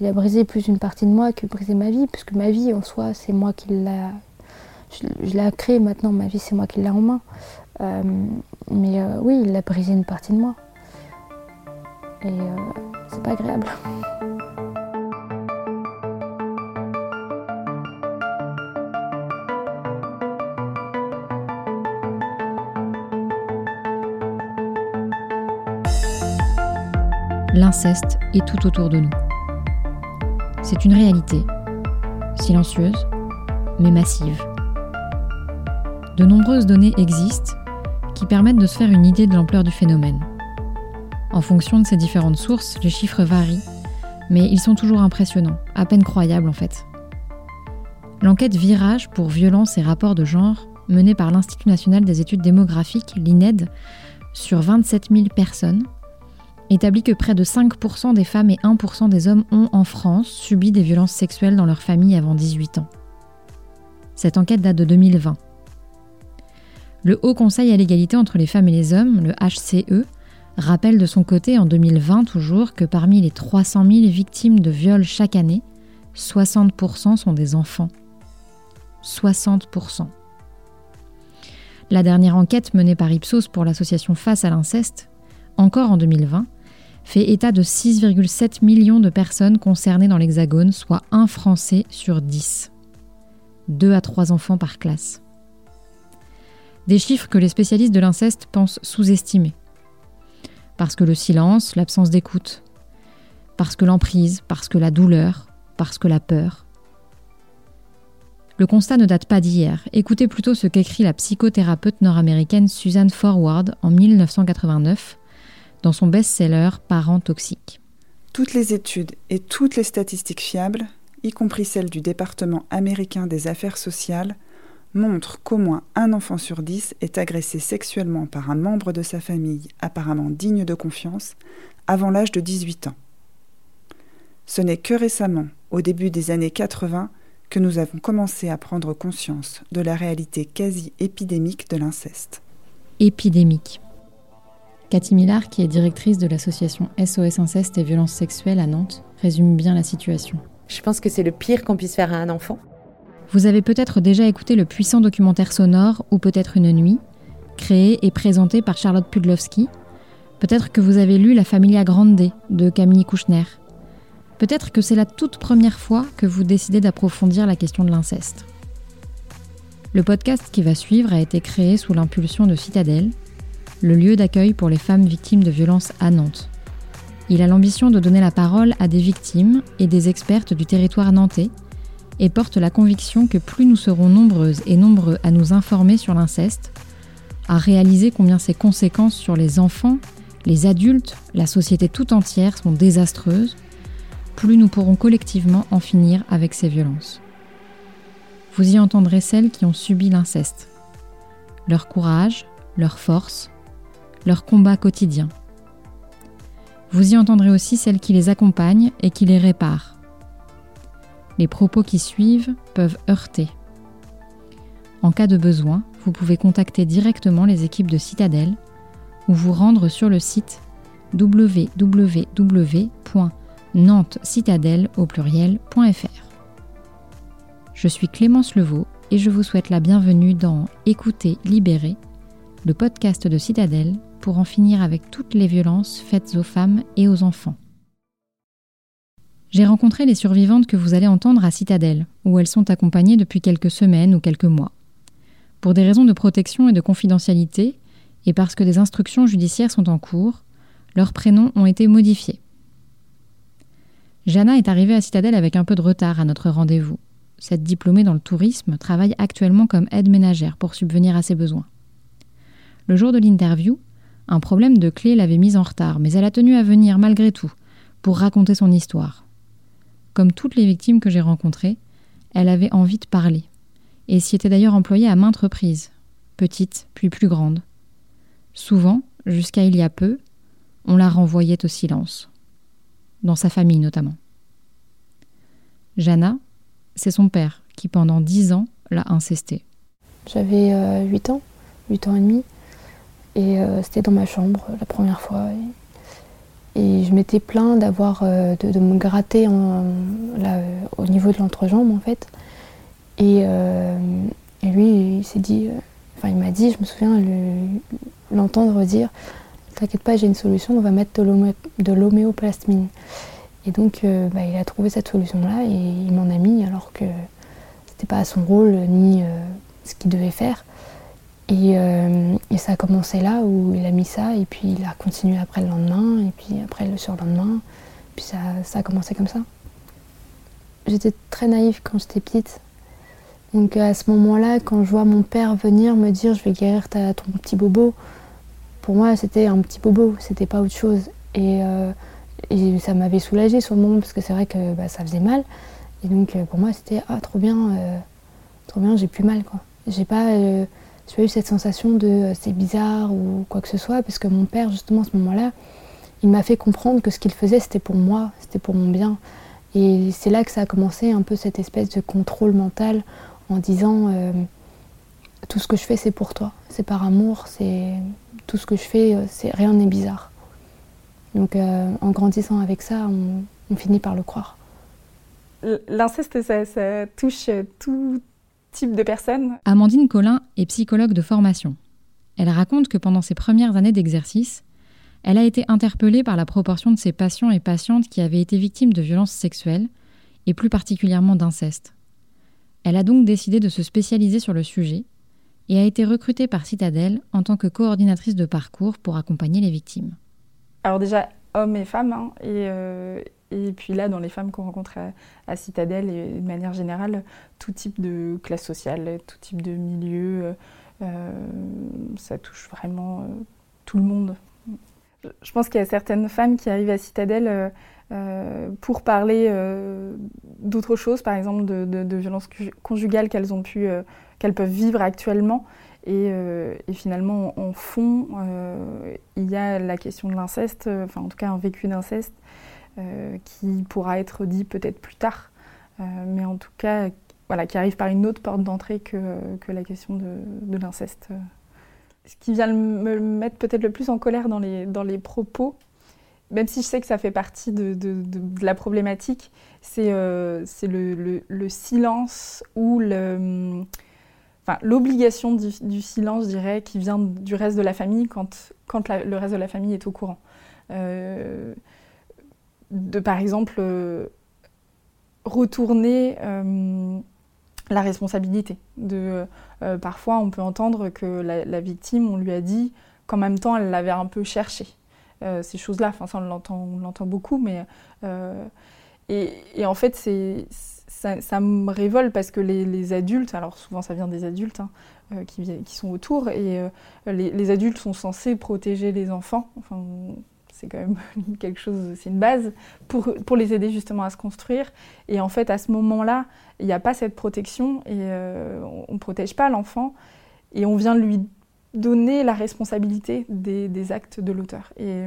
il a brisé plus une partie de moi que brisé ma vie, puisque ma vie en soi, c'est moi qui l'a. Je, l'ai créée maintenant, ma vie, c'est moi qui l'ai en main. Euh, mais euh, oui, il a brisé une partie de moi. Et euh, c'est pas agréable. L'inceste est tout autour de nous. C'est une réalité, silencieuse, mais massive. De nombreuses données existent qui permettent de se faire une idée de l'ampleur du phénomène. En fonction de ces différentes sources, les chiffres varient, mais ils sont toujours impressionnants, à peine croyables en fait. L'enquête Virage pour violence et rapports de genre, menée par l'Institut national des études démographiques, l'INED, sur 27 000 personnes, établit que près de 5% des femmes et 1% des hommes ont en France subi des violences sexuelles dans leur famille avant 18 ans. Cette enquête date de 2020. Le Haut Conseil à l'égalité entre les femmes et les hommes, le HCE, rappelle de son côté en 2020 toujours que parmi les 300 000 victimes de viols chaque année, 60% sont des enfants. 60%. La dernière enquête menée par Ipsos pour l'association Face à l'inceste, encore en 2020, fait état de 6,7 millions de personnes concernées dans l'Hexagone, soit un Français sur 10. 2 à 3 enfants par classe. Des chiffres que les spécialistes de l'inceste pensent sous-estimés. Parce que le silence, l'absence d'écoute, parce que l'emprise, parce que la douleur, parce que la peur. Le constat ne date pas d'hier. Écoutez plutôt ce qu'écrit la psychothérapeute nord-américaine Suzanne Forward en 1989 dans son best-seller Parents toxiques. Toutes les études et toutes les statistiques fiables, y compris celles du département américain des affaires sociales, montrent qu'au moins un enfant sur dix est agressé sexuellement par un membre de sa famille apparemment digne de confiance avant l'âge de 18 ans. Ce n'est que récemment, au début des années 80, que nous avons commencé à prendre conscience de la réalité quasi épidémique de l'inceste. Épidémique. Cathy Millard, qui est directrice de l'association SOS Inceste et Violences Sexuelles à Nantes, résume bien la situation. Je pense que c'est le pire qu'on puisse faire à un enfant. Vous avez peut-être déjà écouté le puissant documentaire sonore Ou peut-être une nuit, créé et présenté par Charlotte Pudlowski. Peut-être que vous avez lu La Familia Grande de Camille Kouchner. Peut-être que c'est la toute première fois que vous décidez d'approfondir la question de l'inceste. Le podcast qui va suivre a été créé sous l'impulsion de Citadel, le lieu d'accueil pour les femmes victimes de violences à Nantes. Il a l'ambition de donner la parole à des victimes et des expertes du territoire nantais et porte la conviction que plus nous serons nombreuses et nombreux à nous informer sur l'inceste, à réaliser combien ses conséquences sur les enfants, les adultes, la société tout entière sont désastreuses, plus nous pourrons collectivement en finir avec ces violences. Vous y entendrez celles qui ont subi l'inceste, leur courage, leur force, leur combat quotidien. Vous y entendrez aussi celles qui les accompagnent et qui les réparent. Les propos qui suivent peuvent heurter. En cas de besoin, vous pouvez contacter directement les équipes de Citadel ou vous rendre sur le site www.nantescitadel au. Je suis Clémence Levaux et je vous souhaite la bienvenue dans Écoutez Libéré, le podcast de Citadel pour en finir avec toutes les violences faites aux femmes et aux enfants. J'ai rencontré les survivantes que vous allez entendre à Citadelle, où elles sont accompagnées depuis quelques semaines ou quelques mois. Pour des raisons de protection et de confidentialité, et parce que des instructions judiciaires sont en cours, leurs prénoms ont été modifiés. Jana est arrivée à Citadelle avec un peu de retard à notre rendez-vous. Cette diplômée dans le tourisme travaille actuellement comme aide ménagère pour subvenir à ses besoins. Le jour de l'interview, un problème de clé l'avait mise en retard, mais elle a tenu à venir malgré tout pour raconter son histoire. Comme toutes les victimes que j'ai rencontrées, elle avait envie de parler, et s'y était d'ailleurs employée à maintes reprises, petite puis plus grande. Souvent, jusqu'à il y a peu, on la renvoyait au silence, dans sa famille notamment. Jana, c'est son père qui pendant dix ans l'a incestée. J'avais euh, huit ans, huit ans et demi. Et euh, c'était dans ma chambre la première fois. Et je m'étais plaint d'avoir euh, de, me gratter au niveau de l'entrejambe en fait. Et, lui, il s'est dit, enfin il m'a dit, je me souviens l'entendre dire, t'inquiète pas, j'ai une solution, on va mettre de l'homéoplasmine. Et donc bah, il a trouvé cette solution-là et il m'en a mis alors que c'était pas son rôle ni ce qu'il devait faire. Euh, et, ça a commencé là où il a mis ça, et puis il a continué après le lendemain, et puis après le surlendemain. Puis ça, ça a commencé comme ça. J'étais très naïve quand j'étais petite. Donc à ce moment-là, quand je vois mon père venir me dire je vais guérir ta, ton petit bobo, pour moi c'était un petit bobo, c'était pas autre chose. Et, euh, ça m'avait soulagée sur le moment parce que c'est vrai que bah, ça faisait mal. Et donc pour moi c'était ah trop bien, euh, trop bien, j'ai plus mal quoi. J'ai pas j'ai pas eu cette sensation de euh, c'est bizarre ou quoi que ce soit, parce que mon père, justement, à ce moment-là, il m'a fait comprendre que ce qu'il faisait, c'était pour moi, c'était pour mon bien. Et c'est là que ça a commencé un peu cette espèce de contrôle mental en disant euh, tout ce que je fais, c'est pour toi, c'est par amour, c'est tout ce que je fais, euh, c'est rien n'est bizarre. Donc en grandissant avec ça, on, finit par le croire. L'inceste, ça, ça, touche tout, type de personnes. Amandine Collin est psychologue de formation. Elle raconte que pendant ses premières années d'exercice, elle a été interpellée par la proportion de ses patients et patientes qui avaient été victimes de violences sexuelles, et plus particulièrement d'inceste. Elle a donc décidé de se spécialiser sur le sujet et a été recrutée par Citadel en tant que coordinatrice de parcours pour accompagner les victimes. Alors déjà, hommes et femmes, hein, et, euh, et puis là, dans les femmes qu'on rencontre à, Citadelle et de manière générale, tout type de classe sociale, tout type de milieu, euh, ça touche vraiment euh, tout le monde. Je pense qu'il y a certaines femmes qui arrivent à Citadelle euh, pour parler d'autres choses, par exemple de, violences conjugales qu'elles ont pu, qu'elles peuvent vivre actuellement. Et, et, finalement, en fond, il y a la question de l'inceste, enfin en tout cas un vécu d'inceste, qui pourra être dit peut-être plus tard, euh, mais en tout cas, voilà, qui arrive par une autre porte d'entrée que, que, la question de, de l'inceste. Ce qui vient me mettre peut-être le plus en colère dans les, dans les propos, même si je sais que ça fait partie de, de, la problématique, c'est euh, le, le, le, silence ou le, enfin, l'obligation du, du, silence, je dirais, qui vient du reste de la famille quand, quand le reste de la famille est au courant. Euh, de par exemple euh, retourner euh, la responsabilité. De, euh, parfois, on peut entendre que la, victime, on lui a dit qu'en même temps, elle l'avait un peu cherché. ces choses-là, enfin, ça, on l'entend beaucoup, mais. Et, en fait, c'est, ça, me révolte parce que les, adultes, alors souvent ça vient des adultes hein, qui, qui, sont autour, et les, les, adultes sont censés protéger les enfants. C'est quand même quelque chose, c'est une base pour, pour les aider justement à se construire. Et en fait, à ce moment-là, il n'y a pas cette protection et euh, on ne protège pas l'enfant et on vient lui donner la responsabilité des, des actes de l'auteur. Et,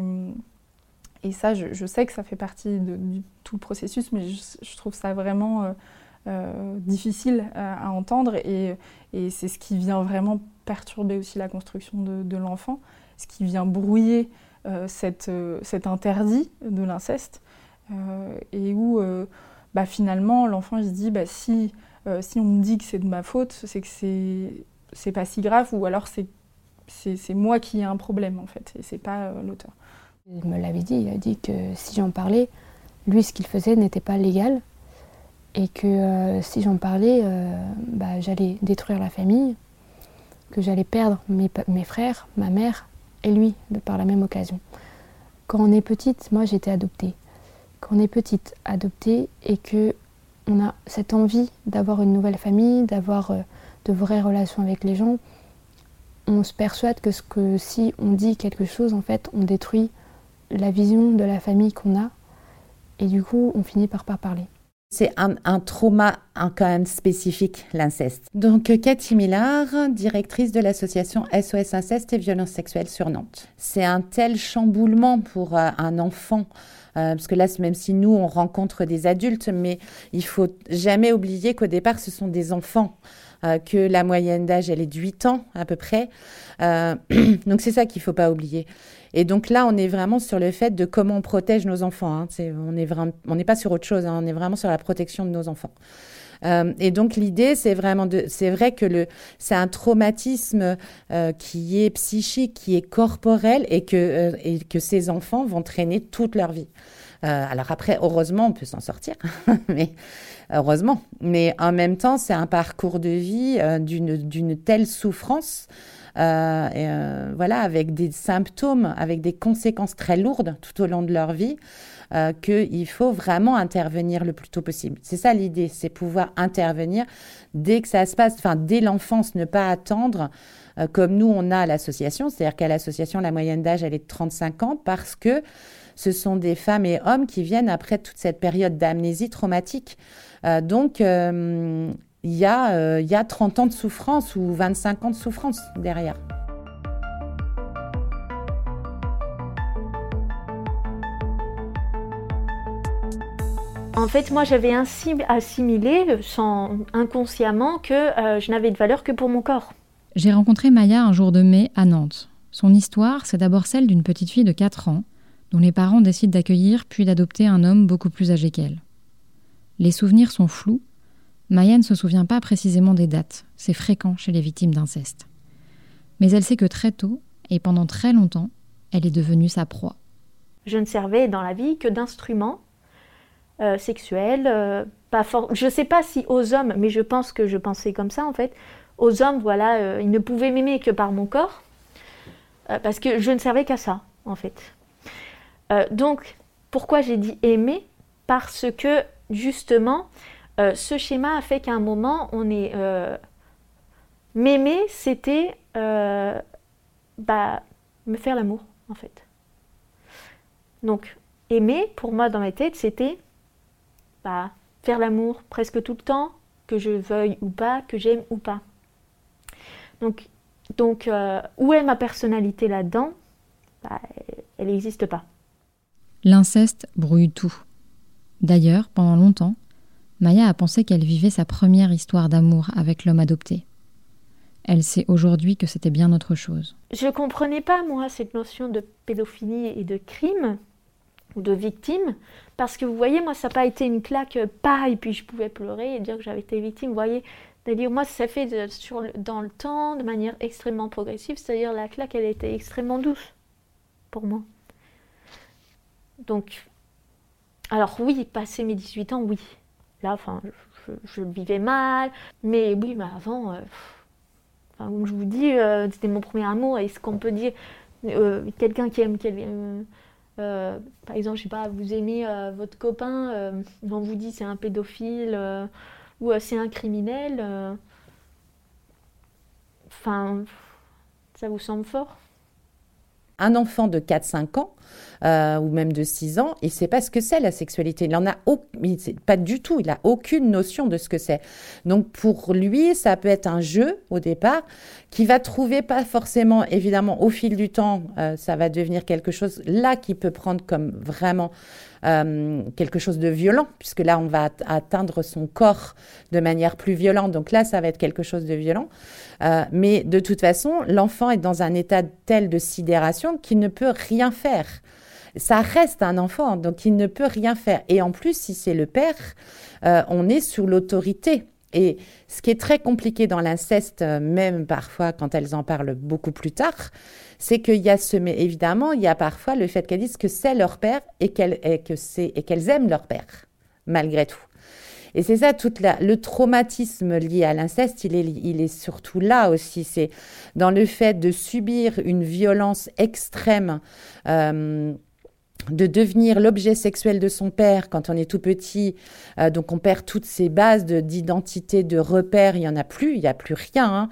et, ça, je, sais que ça fait partie de, tout le processus, mais je, trouve ça vraiment euh, euh, difficile à, entendre et, et c'est ce qui vient vraiment perturber aussi la construction de l'enfant, ce qui vient brouiller euh, euh, cet interdit de l'inceste euh, et où bah, finalement l'enfant se dit bah, si, on me dit que c'est de ma faute, c'est que c'est pas si grave ou alors c'est moi qui ai un problème en fait et c'est pas l'auteur. Il me l'avait dit, il a dit que si j'en parlais, lui ce qu'il faisait n'était pas légal et que si j'en parlais, bah, j'allais détruire la famille, que j'allais perdre mes, frères, ma mère lui par la même occasion. Quand on est petite, moi j'étais adoptée. Quand on est petite, adoptée et que on a cette envie d'avoir une nouvelle famille, d'avoir euh, de vraies relations avec les gens, on se persuade que si on dit quelque chose, en fait, on détruit la vision de la famille qu'on a. Et du coup, on finit par pas parler. C'est un, trauma quand même spécifique, l'inceste. Donc, Cathy Millard, directrice de l'association SOS Inceste et Violences Sexuelles sur Nantes. C'est un tel chamboulement pour euh, un enfant parce que là, même si nous, on rencontre des adultes, mais il faut jamais oublier qu'au départ, ce sont des enfants. que la moyenne d'âge, elle est de 8 ans à peu près. donc c'est ça qu'il faut pas oublier. Et donc là, on est vraiment sur le fait de comment on protège nos enfants. Hein. on n'est pas sur autre chose. Hein. On est vraiment sur la protection de nos enfants. Euh, et donc l'idée, c'est vraiment de, c'est vrai que c'est un traumatisme euh, qui est psychique, qui est corporel, euh, et que ces enfants vont traîner toute leur vie. Alors après, heureusement, on peut s'en sortir, mais heureusement. Mais en même temps, c'est un parcours de vie d'une d'une telle souffrance. Euh, voilà, avec des symptômes, avec des conséquences très lourdes tout au long de leur vie, euh, qu'il faut vraiment intervenir le plus tôt possible. C'est ça l'idée, c'est pouvoir intervenir dès que ça se passe, enfin dès l'enfance, ne pas attendre euh, comme nous on a l'association, c'est-à-dire qu'à l'association la moyenne d'âge elle est de 35 ans parce que ce sont des femmes et hommes qui viennent après toute cette période d'amnésie traumatique. Euh, donc, il y, a, il y a 30 ans de souffrance ou 25 ans de souffrance derrière. En fait, moi, j'avais assimilé sans, inconsciemment que euh, je n'avais de valeur que pour mon corps. J'ai rencontré Maya un jour de mai à Nantes. Son histoire, c'est d'abord celle d'une petite fille de 4 ans, dont les parents décident d'accueillir puis d'adopter un homme beaucoup plus âgé qu'elle. Les souvenirs sont flous. Maya ne se souvient pas précisément des dates, c'est fréquent chez les victimes d'inceste. Mais elle sait que très tôt, et pendant très longtemps, elle est devenue sa proie. Je ne servais dans la vie que d'instrument euh, sexuelle. Euh, Je ne sais pas si aux hommes, mais je pense que je pensais comme ça en fait. Aux hommes, voilà, euh, ils ne pouvaient m'aimer que par mon corps, parce que je ne servais qu'à ça en fait. Donc, pourquoi j'ai dit aimer? Parce que justement, ce schéma a fait qu'à un moment, on est m'aimer, c'était bah, me faire l'amour en fait. Donc, aimer, pour moi, dans ma tête, c'était faire l'amour presque tout le temps, que je veuille ou pas, que j'aime ou pas. Donc, euh, où est ma personnalité là-dedans? Bah, Elle n'existe pas. L'inceste brouille tout. D'ailleurs, pendant longtemps, Maya a pensé qu'elle vivait sa première histoire d'amour avec l'homme adopté. Elle sait aujourd'hui que c'était bien autre chose. Je comprenais pas, moi, cette notion de pédophilie et de crime ou de victime, parce que vous voyez, moi, ça n'a pas été une claque, euh, pas, et puis je pouvais pleurer et dire que j'avais été victime. Vous voyez, c'est-à-dire, moi, ça fait sur, dans le temps, de manière extrêmement progressive, c'est-à-dire la claque, elle était extrêmement douce pour moi. Donc, alors oui, passé mes 18 ans, oui. Là, enfin, je, le vivais mal, mais oui, mais avant, euh, comme je vous dis, euh, c'était mon premier amour, et ce qu'on peut dire, quelqu'un qui aime, euh, par exemple, je sais pas, vous aimez euh, votre copain, euh, on vous dit c'est un pédophile ou c'est un criminel. Enfin, ça vous semble fort? Un enfant de 4-5 ans euh, ou même de 6 ans, il ne sait pas ce que c'est la sexualité. Il en a pas du tout, il n'a aucune notion de ce que c'est. Donc pour lui, ça peut être un jeu au départ qui va trouver pas forcément, évidemment, au fil du temps, euh, ça va devenir quelque chose là qui peut prendre comme vraiment euh, quelque chose de violent, puisque là, on va atteindre son corps de manière plus violente. Donc là, ça va être quelque chose de violent. mais de toute façon, l'enfant est dans un état tel de sidération qu'il ne peut rien faire ça reste un enfant, donc il ne peut rien faire. Et en plus, si c'est le père, euh, on est sous l'autorité. Et ce qui est très compliqué dans l'inceste, euh, même parfois quand elles en parlent beaucoup plus tard, c'est qu'il y a ce, mais évidemment, il y a parfois le fait qu'elles disent que c'est leur père et qu'elles qu'elles aiment leur père, malgré tout. Et c'est ça, tout le traumatisme lié à l'inceste, il est, il est surtout là aussi. C'est dans le fait de subir une violence extrême. Euh, de devenir l'objet sexuel de son père quand on est tout petit, euh, donc on perd toutes ses bases d'identité, de, repères, il n'y en a plus, il n'y a plus rien, hein.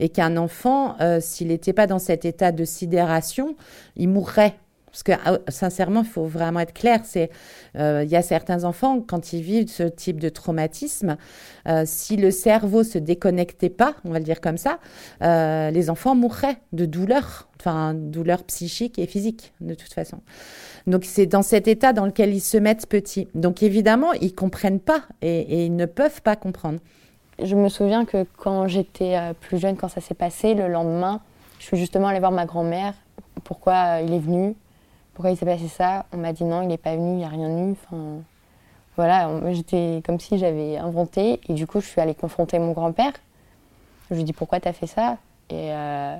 et qu'un enfant, euh, s'il n'était pas dans cet état de sidération, il mourrait Parce que ah, sincèrement, il faut vraiment être clair. C'est, euh, il y a certains enfants quand ils vivent ce type de traumatisme, euh, si le cerveau se déconnectait pas, on va le dire comme ça, euh, les enfants mourraient de douleur, enfin douleur psychique et physique de toute façon. Donc c'est dans cet état dans lequel ils se mettent petits. Donc évidemment, ils comprennent pas et, et ils ne peuvent pas comprendre. Je me souviens que quand j'étais plus jeune, quand ça s'est passé, le lendemain, je suis justement allée voir ma grand-mère. Pourquoi il est venu pourquoi il s'est passé ça On m'a dit non, il n'est pas venu, il n'y a rien eu. Enfin, voilà, j'étais comme si j'avais inventé. Et du coup, je suis allée confronter mon grand-père. Je lui ai dit pourquoi tu as fait ça? Et euh,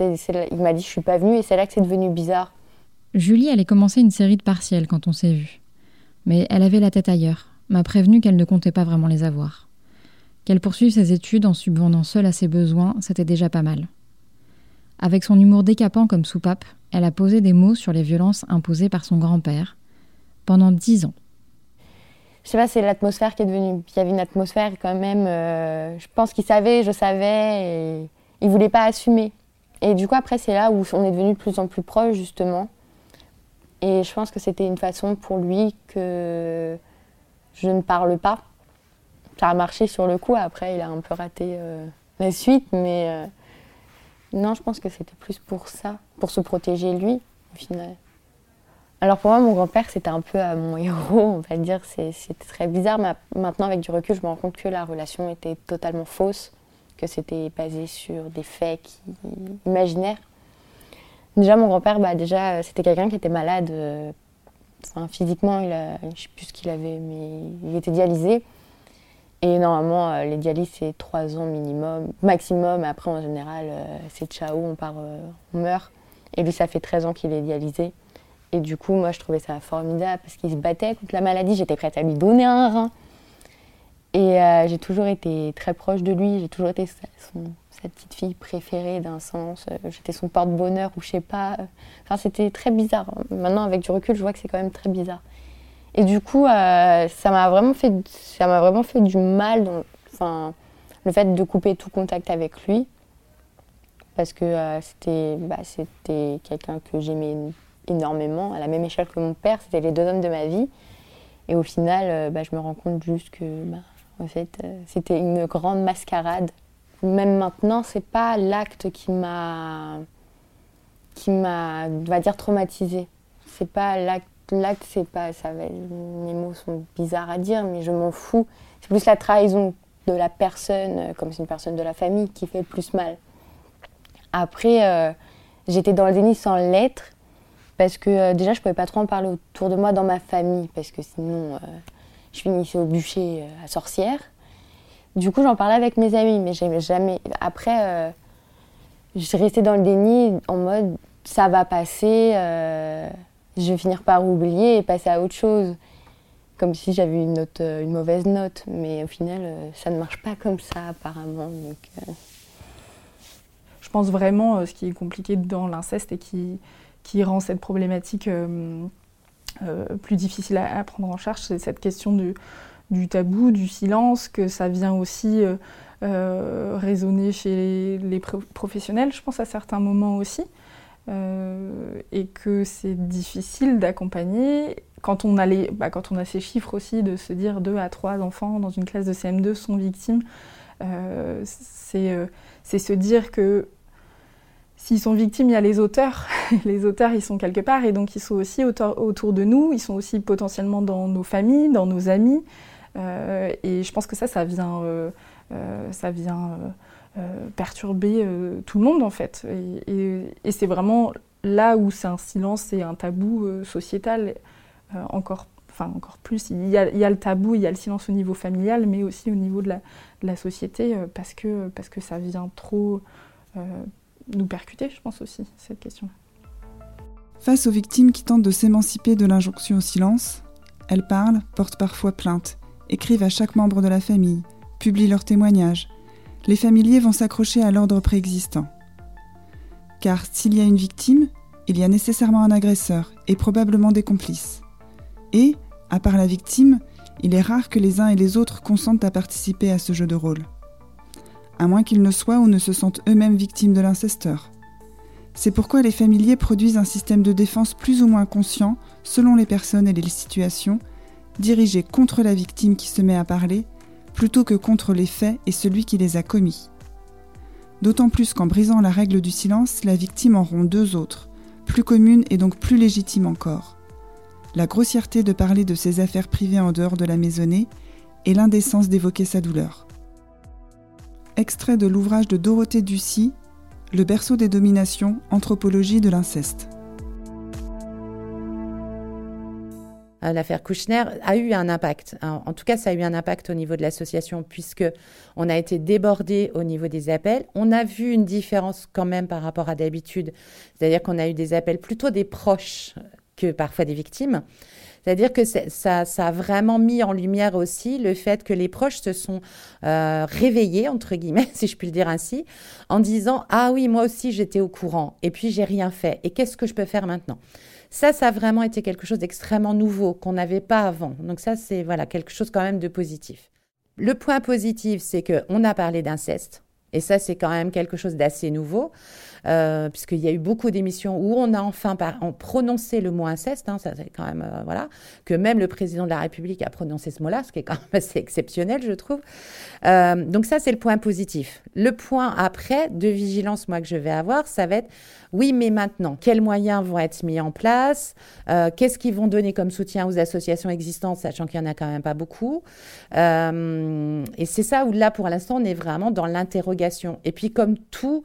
il m'a dit je suis pas venue et c'est là que c'est devenu bizarre. Julie allait commencer une série de partiels quand on s'est vu. Mais elle avait la tête ailleurs, m'a prévenu qu'elle ne comptait pas vraiment les avoir. Qu'elle poursuive ses études en subvenant seule à ses besoins, c'était déjà pas mal. Avec son humour décapant comme soupape, elle a posé des mots sur les violences imposées par son grand-père pendant dix ans. Je sais pas, c'est l'atmosphère qui est devenue. Il y avait une atmosphère quand même. Euh, je pense qu'il savait, je savais, et il voulait pas assumer. Et du coup, après, c'est là où on est devenu de plus en plus proches, justement. Et je pense que c'était une façon pour lui que je ne parle pas. Ça a marché sur le coup. Après, il a un peu raté euh, la suite, mais euh, non, je pense que c'était plus pour ça, pour se protéger lui, au final. Alors pour moi, mon grand-père, c'était un peu mon héros, on va dire. C'était très bizarre. Mais maintenant, avec du recul, je me rends compte que la relation était totalement fausse, que c'était basé sur des faits imaginaires. Déjà, mon grand-père, bah, déjà, c'était quelqu'un qui était malade. Euh, physiquement, je ne sais plus ce qu'il avait, mais il était dialysé. Et normalement, euh, les dialyses, c'est trois ans minimum, maximum. Après, en général, euh, c'est ciao, on part, euh, on meurt. Et lui, ça fait 13 ans qu'il est dialysé. Et du coup, moi, je trouvais ça formidable parce qu'il se battait contre la maladie. J'étais prête à lui donner un rein. Et j'ai toujours été très proche de lui. J'ai toujours été sa, sa petite fille préférée d'un sens. J'étais son porte-bonheur ou je sais pas. Enfin, c'était très bizarre. Maintenant, avec du recul, je vois que c'est quand même très bizarre. Et du coup, euh, ça m'a vraiment fait, ça m'a vraiment fait du mal. enfin, le fait de couper tout contact avec lui, parce que euh, c'était, bah, c'était quelqu'un que j'aimais énormément, à la même échelle que mon père. C'était les deux hommes de ma vie. Et au final, euh, bah, je me rends compte juste que, bah, en fait, c'était une grande mascarade. Même maintenant, c'est pas l'acte qui m'a, qui m'a, va dire, traumatisée. C'est pas l'acte l'acte, c'est pas, mes mots sont bizarres à dire, mais je m'en fous. C'est plus la trahison de la personne, euh, comme c'est une personne de la famille, qui fait le plus mal. Après, euh, j'étais dans le déni sans l'être, parce que euh, déjà, je pouvais pas trop en parler autour de moi dans ma famille, parce que sinon, je finissais au bûcher à sorcière. Du coup, j'en parlais avec mes amis, mais j'aimais jamais. Après, je restée dans le déni en mode ça va passer je vais finir par oublier et passer à autre chose. Comme si j'avais une, euh, mauvaise note. Mais au final, euh, ça ne marche pas comme ça, apparemment. Euh. Je pense vraiment ce qui est compliqué dans l'inceste et qui, rend cette problématique plus difficile à, prendre en charge, c'est cette question du, tabou, du silence, que ça vient aussi résonner chez les professionnels, je pense, à certains moments aussi. Euh, et que c'est difficile d'accompagner. Quand, on a bah, quand on a ces chiffres aussi de se dire 2 à 3 enfants dans une classe de CM2 sont victimes, euh, euh, c'est se dire que s'ils sont victimes, il y a les auteurs. les auteurs, ils sont quelque part et donc ils sont aussi autour, de nous, ils sont aussi potentiellement dans nos familles, dans nos amis. et je pense que ça, ça vient, ça vient perturber euh, tout le monde en fait. Et, c'est vraiment là où c'est un silence et un tabou euh, sociétal encore, enfin encore plus. Il y, a, il y, a, le tabou, il y a le silence au niveau familial, mais aussi au niveau de la, de la société parce, que, parce que ça vient trop nous percuter, je pense aussi, cette question. Face aux victimes qui tentent de s'émanciper de l'injonction au silence, elles parlent, portent parfois plainte, écrivent à chaque membre de la famille, publient leurs témoignages, les familiers vont s'accrocher à l'ordre préexistant. Car s'il y a une victime, il y a nécessairement un agresseur et probablement des complices. Et, à part la victime, il est rare que les uns et les autres consentent à participer à ce jeu de rôle. À moins qu'ils ne soient ou ne se sentent eux-mêmes victimes de l'incesteur. C'est pourquoi les familiers produisent un système de défense plus ou moins conscient, selon les personnes et les situations, dirigé contre la victime qui se met à parler, plutôt que contre les faits et celui qui les a commis. D'autant plus qu'en brisant la règle du silence, la victime en rompt deux autres, plus communes et donc plus légitimes encore. La grossièreté de parler de ses affaires privées en dehors de la maisonnée et l'indécence d'évoquer sa douleur. Extrait de l'ouvrage de Dorothée Ducy, Le berceau des dominations, anthropologie de l'inceste. L'affaire Kouchner a eu un impact. En tout cas, ça a eu un impact au niveau de l'association puisque on a été débordé au niveau des appels. On a vu une différence quand même par rapport à d'habitude. C'est-à-dire qu'on a eu des appels plutôt des proches que parfois des victimes. C'est-à-dire que ça, ça, a vraiment mis en lumière aussi le fait que les proches se sont euh, réveillés, entre guillemets, si je puis le dire ainsi, en disant Ah oui, moi aussi j'étais au courant, et puis j'ai rien fait, et qu'est-ce que je peux faire maintenant? Ça, ça a vraiment été quelque chose d'extrêmement nouveau qu'on n'avait pas avant. Donc ça, c'est voilà quelque chose quand même de positif. Le point positif, c'est qu'on a parlé d'inceste. Et ça, c'est quand même quelque chose d'assez nouveau, euh, puisqu'il y a eu beaucoup d'émissions où on a enfin prononcé le mot inceste. Hein, ça, c'est quand même euh, voilà que même le président de la République a prononcé ce mot-là, ce qui est quand même assez exceptionnel, je trouve. Euh, donc ça, c'est le point positif. Le point après de vigilance, moi que je vais avoir, ça va être oui, mais maintenant, quels moyens vont être mis en place? Euh, Qu'est-ce qu'ils vont donner comme soutien aux associations existantes, sachant qu'il n'y en a quand même pas beaucoup? Euh, Et c'est ça où là, pour l'instant, on est vraiment dans l'interrogation. Et puis, comme tout,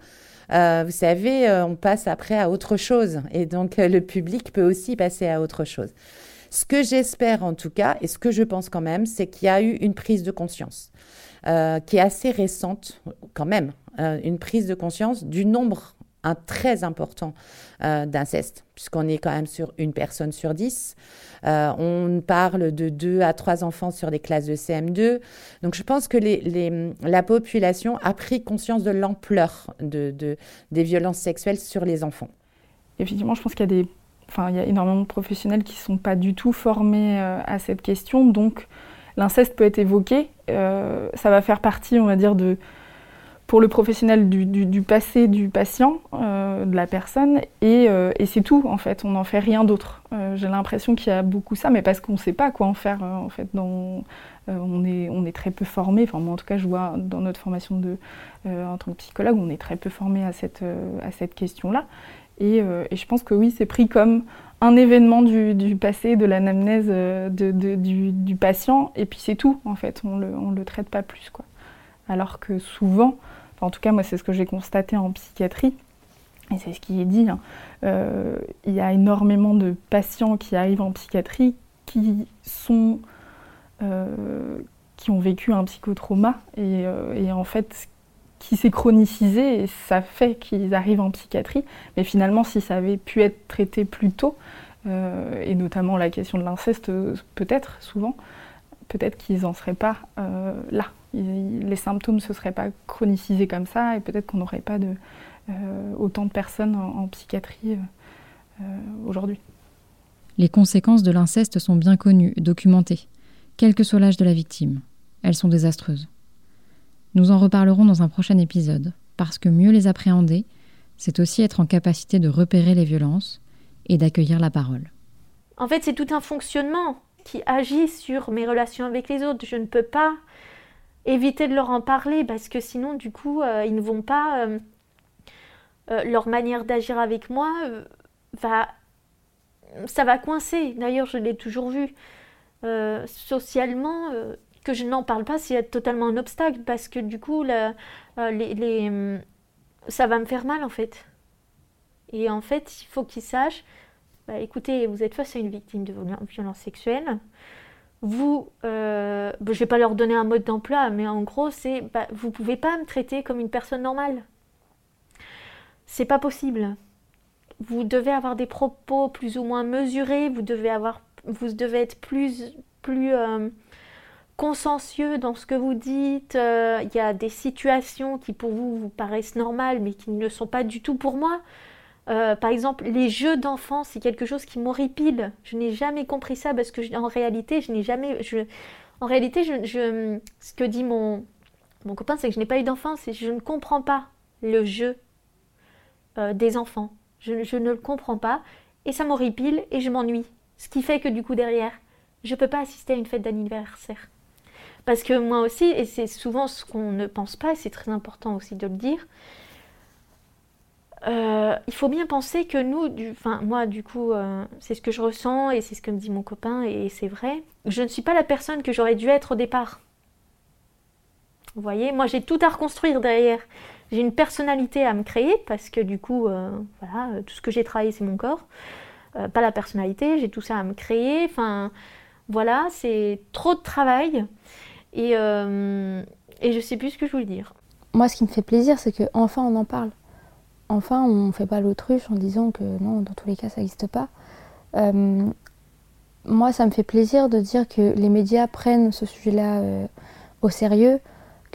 euh, vous savez, on passe après à autre chose. Et donc, le public peut aussi passer à autre chose. Ce que j'espère en tout cas, et ce que je pense quand même, c'est qu'il y a eu une prise de conscience. qui est assez récente quand même, une prise de conscience du nombre un très important euh, d'inceste, puisqu'on est quand même sur une personne sur dix. Euh, on parle de deux à trois enfants sur des classes de CM2. Donc je pense que la population a pris conscience de l'ampleur de, des violences sexuelles sur les enfants. Effectivement, je pense qu'il y a des, enfin, il y a énormément de professionnels qui ne sont pas du tout formés euh, à cette question. Donc l'inceste peut être évoqué. ça va faire partie, on va dire, de pour le professionnel du, passé du patient, euh, de la personne, euh, et, c'est tout en fait, on n'en fait rien d'autre. Euh, j'ai l'impression qu'il y a beaucoup ça, mais parce qu'on ne sait pas quoi en faire en fait. On, est, on est très peu formé, enfin moi en tout cas je vois dans notre formation de, en tant que psychologue, on est très peu formé à cette, cette question-là. Et, je pense que oui, c'est pris comme un événement du, passé, de l'anamnèse de, du, du, patient, et puis c'est tout en fait, on ne le, on le traite pas plus. Quoi. Alors que souvent, en tout cas, moi, c'est ce que j'ai constaté en psychiatrie. Et c'est ce qui est dit. Hein. Euh, il y a énormément de patients qui arrivent en psychiatrie qui sont euh, qui ont vécu un psychotrauma et, euh, et en fait qui s'est chronicisé et ça fait qu'ils arrivent en psychiatrie. Mais finalement, si ça avait pu être traité plus tôt, et notamment la question de l'inceste, peut-être souvent, peut-être qu'ils n'en seraient pas là les symptômes ne se seraient pas chronicisés comme ça et peut-être qu'on n'aurait pas de, euh, autant de personnes en, psychiatrie euh, euh, aujourd'hui. Les conséquences de l'inceste sont bien connues, documentées, quel que soit l'âge de la victime. Elles sont désastreuses. Nous en reparlerons dans un prochain épisode, parce que mieux les appréhender, c'est aussi être en capacité de repérer les violences et d'accueillir la parole. En fait, c'est tout un fonctionnement qui agit sur mes relations avec les autres. Je ne peux pas éviter de leur en parler parce que sinon, du coup, euh, ils ne vont pas. Euh, euh, leur manière d'agir avec moi va. Ça va coincer. D'ailleurs, je l'ai toujours vu. socialement, que je n'en parle pas, c'est totalement un obstacle parce que du coup, les, ça va me faire mal en fait. Et en fait, il faut qu'ils sachent bah, écoutez, vous êtes face à une victime de violence sexuelle vous, euh, je ne vais pas leur donner un mode d'emploi, mais en gros, c'est bah, vous ne pouvez pas me traiter comme une personne normale. C'est pas possible. Vous devez avoir des propos plus ou moins mesurés, vous devez, avoir, vous devez être plus, plus euh, consciencieux dans ce que vous dites. Euh, il y a des situations qui pour vous vous paraissent normales, mais qui ne le sont pas du tout pour moi. Euh, par exemple, les jeux d'enfants, c'est quelque chose qui m'horripile. Je n'ai jamais compris ça parce que en réalité, je n'ai jamais. en réalité, je, ce que dit mon, copain, c'est que je n'ai pas eu d'enfance et je ne comprends pas le jeu euh, des enfants. Je, je ne le comprends pas et ça m'horripile et je m'ennuie. Ce qui fait que du coup derrière, je ne peux pas assister à une fête d'anniversaire. Parce que moi aussi, et c'est souvent ce qu'on ne pense pas, et c'est très important aussi de le dire, euh, il faut bien penser que nous, du, enfin moi du coup, euh, c'est ce que je ressens et c'est ce que me dit mon copain et c'est vrai. Je ne suis pas la personne que j'aurais dû être au départ. Vous voyez, moi j'ai tout à reconstruire derrière. J'ai une personnalité à me créer parce que du coup, euh, voilà, tout ce que j'ai travaillé c'est mon corps, pas la personnalité. J'ai tout ça à me créer. Enfin, voilà, c'est trop de travail et et je sais plus ce que je voulais dire. Moi, ce qui me fait plaisir, c'est que enfin on en parle enfin, on ne fait pas l'autruche en disant que non, dans tous les cas, ça n'existe pas. Euh, moi, ça me fait plaisir de dire que les médias prennent ce sujet-là euh, au sérieux,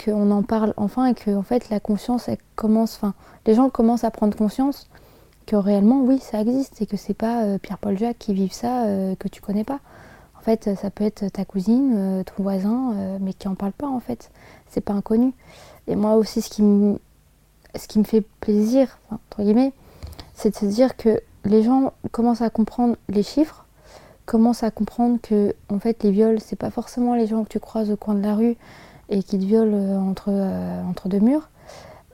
qu'on en parle enfin et que en fait, la conscience, elle commence, enfin, les gens commencent à prendre conscience que réellement, oui, ça existe et que c'est pas euh, Pierre-Paul Jacques qui vit ça que tu connais pas. En fait, ça peut être ta cousine, ton voisin, mais qui en parle pas en fait. C'est pas inconnu. Et moi aussi, ce qui me ce qui me fait plaisir, entre guillemets, c'est de se dire que les gens commencent à comprendre les chiffres, commencent à comprendre que en fait les viols, c'est pas forcément les gens que tu croises au coin de la rue et qui te violent euh, entre, euh, entre deux murs.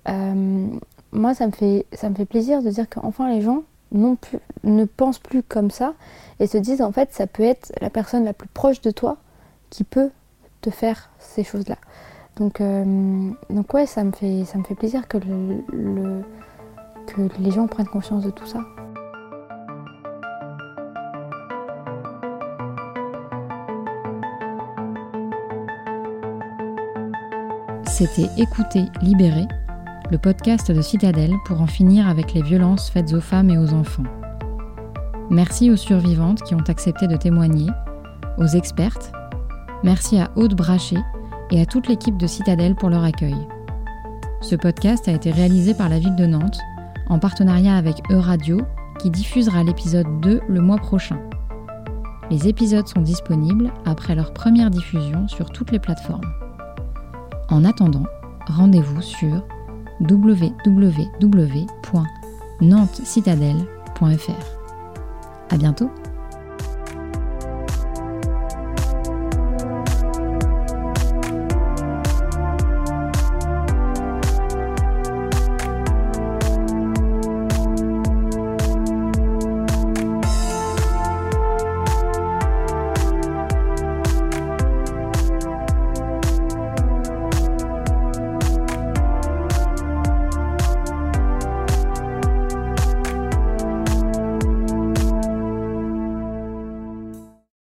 Euh, moi, ça me, fait, ça me fait plaisir de dire qu'enfin les gens ne pensent plus comme ça et se disent en fait ça peut être la personne la plus proche de toi qui peut te faire ces choses-là. Donc, euh, donc ouais, ça me fait, ça me fait plaisir que, le, que les gens prennent conscience de tout ça. C'était Écouter, libérer, le podcast de Citadelle pour en finir avec les violences faites aux femmes et aux enfants. Merci aux survivantes qui ont accepté de témoigner, aux expertes. Merci à Aude Brachet et à toute l'équipe de Citadelle pour leur accueil. Ce podcast a été réalisé par la ville de Nantes en partenariat avec E-Radio qui diffusera l'épisode 2 le mois prochain. Les épisodes sont disponibles après leur première diffusion sur toutes les plateformes. En attendant, rendez-vous sur www.nantescitadelle.fr. À bientôt!